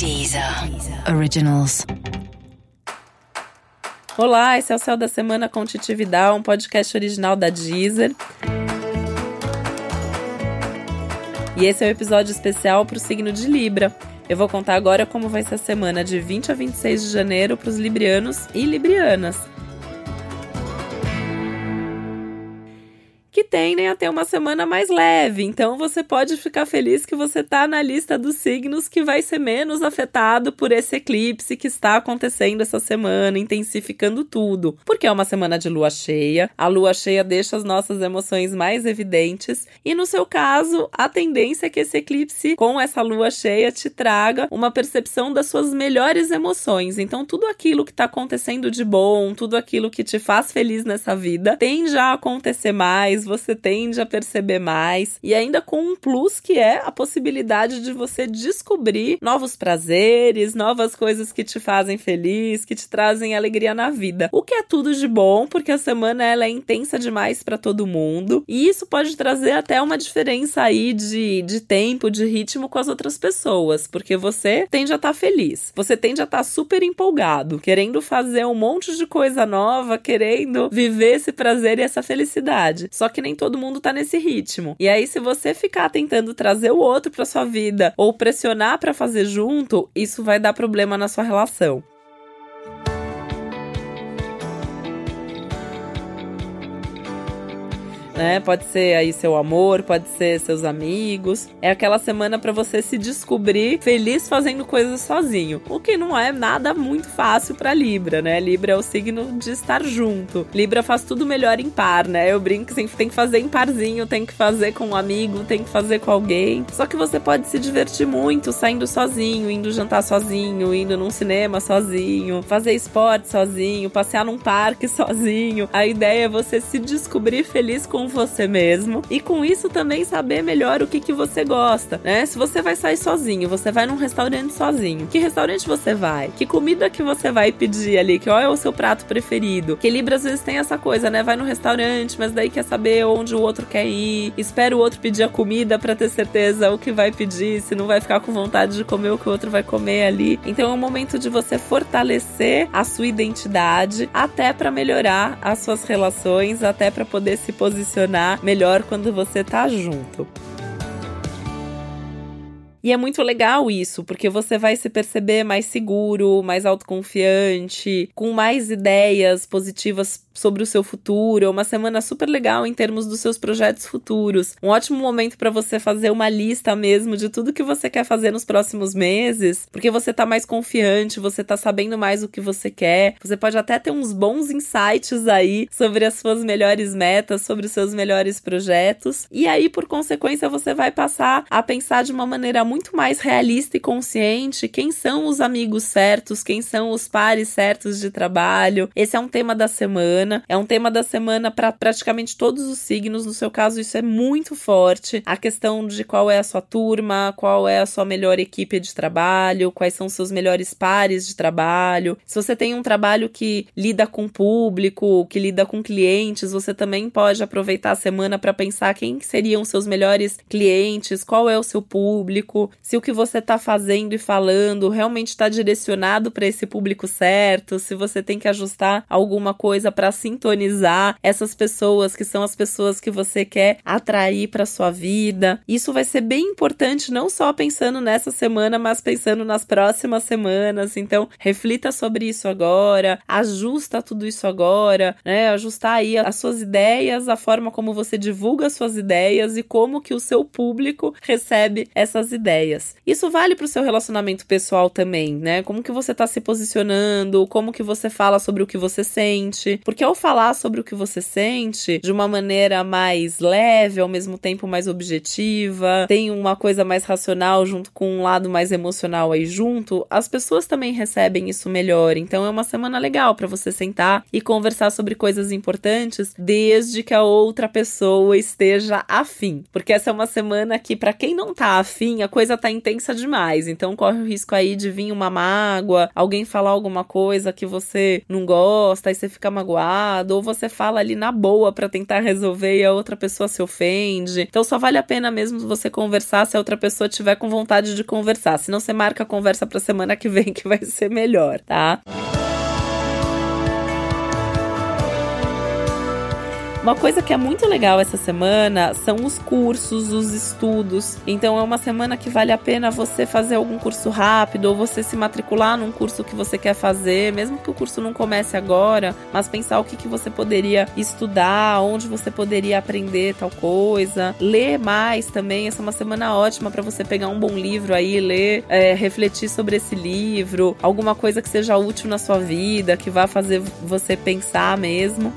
Deezer Originals. Olá, esse é o Céu da Semana com Titi Vidal, um podcast original da Deezer. E esse é o um episódio especial para o signo de Libra. Eu vou contar agora como vai ser a semana de 20 a 26 de janeiro para os librianos e librianas. Tendem a ter uma semana mais leve. Então você pode ficar feliz que você está na lista dos signos que vai ser menos afetado por esse eclipse que está acontecendo essa semana, intensificando tudo. Porque é uma semana de lua cheia, a lua cheia deixa as nossas emoções mais evidentes, e no seu caso, a tendência é que esse eclipse com essa lua cheia te traga uma percepção das suas melhores emoções. Então tudo aquilo que está acontecendo de bom, tudo aquilo que te faz feliz nessa vida, tende a acontecer mais, você tende a perceber mais e ainda com um plus que é a possibilidade de você descobrir novos prazeres, novas coisas que te fazem feliz, que te trazem alegria na vida. O que é tudo de bom, porque a semana ela é intensa demais para todo mundo e isso pode trazer até uma diferença aí de, de tempo, de ritmo com as outras pessoas, porque você tende a estar tá feliz, você tende a estar tá super empolgado, querendo fazer um monte de coisa nova, querendo viver esse prazer e essa felicidade. Só que nem todo mundo tá nesse ritmo. E aí, se você ficar tentando trazer o outro pra sua vida ou pressionar para fazer junto, isso vai dar problema na sua relação. Né? Pode ser aí seu amor, pode ser seus amigos. É aquela semana para você se descobrir feliz fazendo coisas sozinho, o que não é nada muito fácil para Libra, né? Libra é o signo de estar junto. Libra faz tudo melhor em par, né? Eu brinco que tem que fazer em parzinho, tem que fazer com um amigo, tem que fazer com alguém. Só que você pode se divertir muito saindo sozinho, indo jantar sozinho, indo num cinema sozinho, fazer esporte sozinho, passear num parque sozinho. A ideia é você se descobrir feliz com você mesmo e com isso também saber melhor o que, que você gosta, né? Se você vai sair sozinho, você vai num restaurante sozinho, que restaurante você vai? Que comida que você vai pedir ali? Qual é o seu prato preferido? Que Libra às vezes tem essa coisa, né? Vai no restaurante, mas daí quer saber onde o outro quer ir, espera o outro pedir a comida para ter certeza o que vai pedir, se não vai ficar com vontade de comer o que o outro vai comer ali. Então é um momento de você fortalecer a sua identidade até para melhorar as suas relações, até para poder se posicionar funcionar melhor quando você tá junto. E é muito legal isso, porque você vai se perceber mais seguro, mais autoconfiante, com mais ideias positivas sobre o seu futuro. É uma semana super legal em termos dos seus projetos futuros. Um ótimo momento para você fazer uma lista mesmo de tudo que você quer fazer nos próximos meses, porque você tá mais confiante, você tá sabendo mais o que você quer. Você pode até ter uns bons insights aí sobre as suas melhores metas, sobre os seus melhores projetos. E aí, por consequência, você vai passar a pensar de uma maneira muito mais realista e consciente quem são os amigos certos, quem são os pares certos de trabalho. Esse é um tema da semana, é um tema da semana para praticamente todos os signos. No seu caso, isso é muito forte. A questão de qual é a sua turma, qual é a sua melhor equipe de trabalho, quais são seus melhores pares de trabalho. Se você tem um trabalho que lida com público, que lida com clientes, você também pode aproveitar a semana para pensar quem seriam seus melhores clientes, qual é o seu público se o que você está fazendo e falando realmente está direcionado para esse público certo, se você tem que ajustar alguma coisa para sintonizar essas pessoas que são as pessoas que você quer atrair para sua vida. Isso vai ser bem importante não só pensando nessa semana, mas pensando nas próximas semanas. Então, reflita sobre isso agora, ajusta tudo isso agora, né? Ajustar aí as suas ideias, a forma como você divulga as suas ideias e como que o seu público recebe essas ideias ideias. Isso vale para o seu relacionamento pessoal também, né? Como que você está se posicionando, como que você fala sobre o que você sente. Porque ao falar sobre o que você sente de uma maneira mais leve, ao mesmo tempo mais objetiva, tem uma coisa mais racional junto com um lado mais emocional aí junto, as pessoas também recebem isso melhor. Então é uma semana legal para você sentar e conversar sobre coisas importantes desde que a outra pessoa esteja afim. Porque essa é uma semana que para quem não tá afim, a coisa coisa tá intensa demais. Então corre o risco aí de vir uma mágoa, alguém falar alguma coisa que você não gosta, e você fica magoado, ou você fala ali na boa para tentar resolver e a outra pessoa se ofende. Então só vale a pena mesmo você conversar se a outra pessoa tiver com vontade de conversar. Senão você marca a conversa pra semana que vem que vai ser melhor, tá? Uma coisa que é muito legal essa semana são os cursos, os estudos. Então é uma semana que vale a pena você fazer algum curso rápido ou você se matricular num curso que você quer fazer, mesmo que o curso não comece agora, mas pensar o que, que você poderia estudar, onde você poderia aprender tal coisa. Ler mais também, essa é uma semana ótima para você pegar um bom livro aí, ler, é, refletir sobre esse livro, alguma coisa que seja útil na sua vida, que vá fazer você pensar mesmo.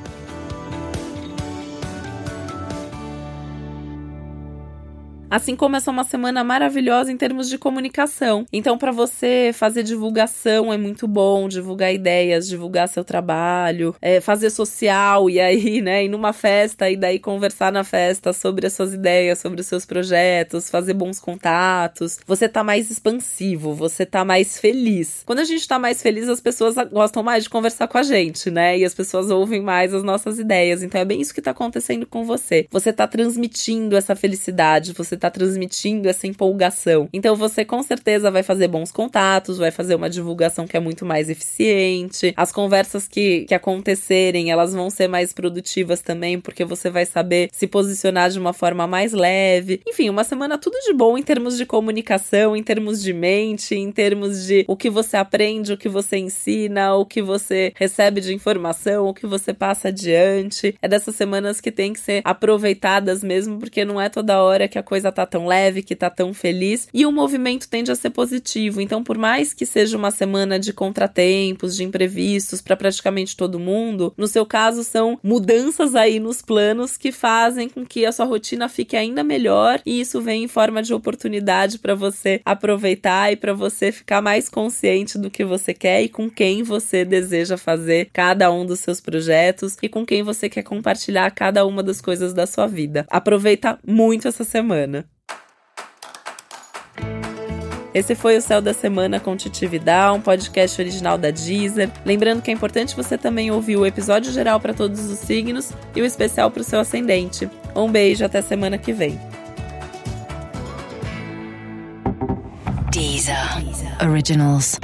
Assim como essa é uma semana maravilhosa em termos de comunicação. Então, para você fazer divulgação é muito bom, divulgar ideias, divulgar seu trabalho, é, fazer social e aí, né, ir numa festa e daí conversar na festa sobre as suas ideias, sobre os seus projetos, fazer bons contatos. Você tá mais expansivo, você tá mais feliz. Quando a gente tá mais feliz, as pessoas gostam mais de conversar com a gente, né? E as pessoas ouvem mais as nossas ideias. Então é bem isso que tá acontecendo com você. Você tá transmitindo essa felicidade, você tá transmitindo essa empolgação. Então você com certeza vai fazer bons contatos, vai fazer uma divulgação que é muito mais eficiente. As conversas que, que acontecerem, elas vão ser mais produtivas também, porque você vai saber se posicionar de uma forma mais leve. Enfim, uma semana tudo de bom em termos de comunicação, em termos de mente, em termos de o que você aprende, o que você ensina, o que você recebe de informação, o que você passa adiante. É dessas semanas que tem que ser aproveitadas mesmo, porque não é toda hora que a coisa tá tão leve, que tá tão feliz, e o movimento tende a ser positivo. Então, por mais que seja uma semana de contratempos, de imprevistos para praticamente todo mundo, no seu caso são mudanças aí nos planos que fazem com que a sua rotina fique ainda melhor e isso vem em forma de oportunidade para você aproveitar e para você ficar mais consciente do que você quer e com quem você deseja fazer cada um dos seus projetos e com quem você quer compartilhar cada uma das coisas da sua vida. Aproveita muito essa semana. Esse foi o Céu da Semana com Titi um podcast original da Deezer. Lembrando que é importante você também ouvir o episódio geral para todos os signos e o especial para o seu ascendente. Um beijo, até semana que vem. Deezer. Originals.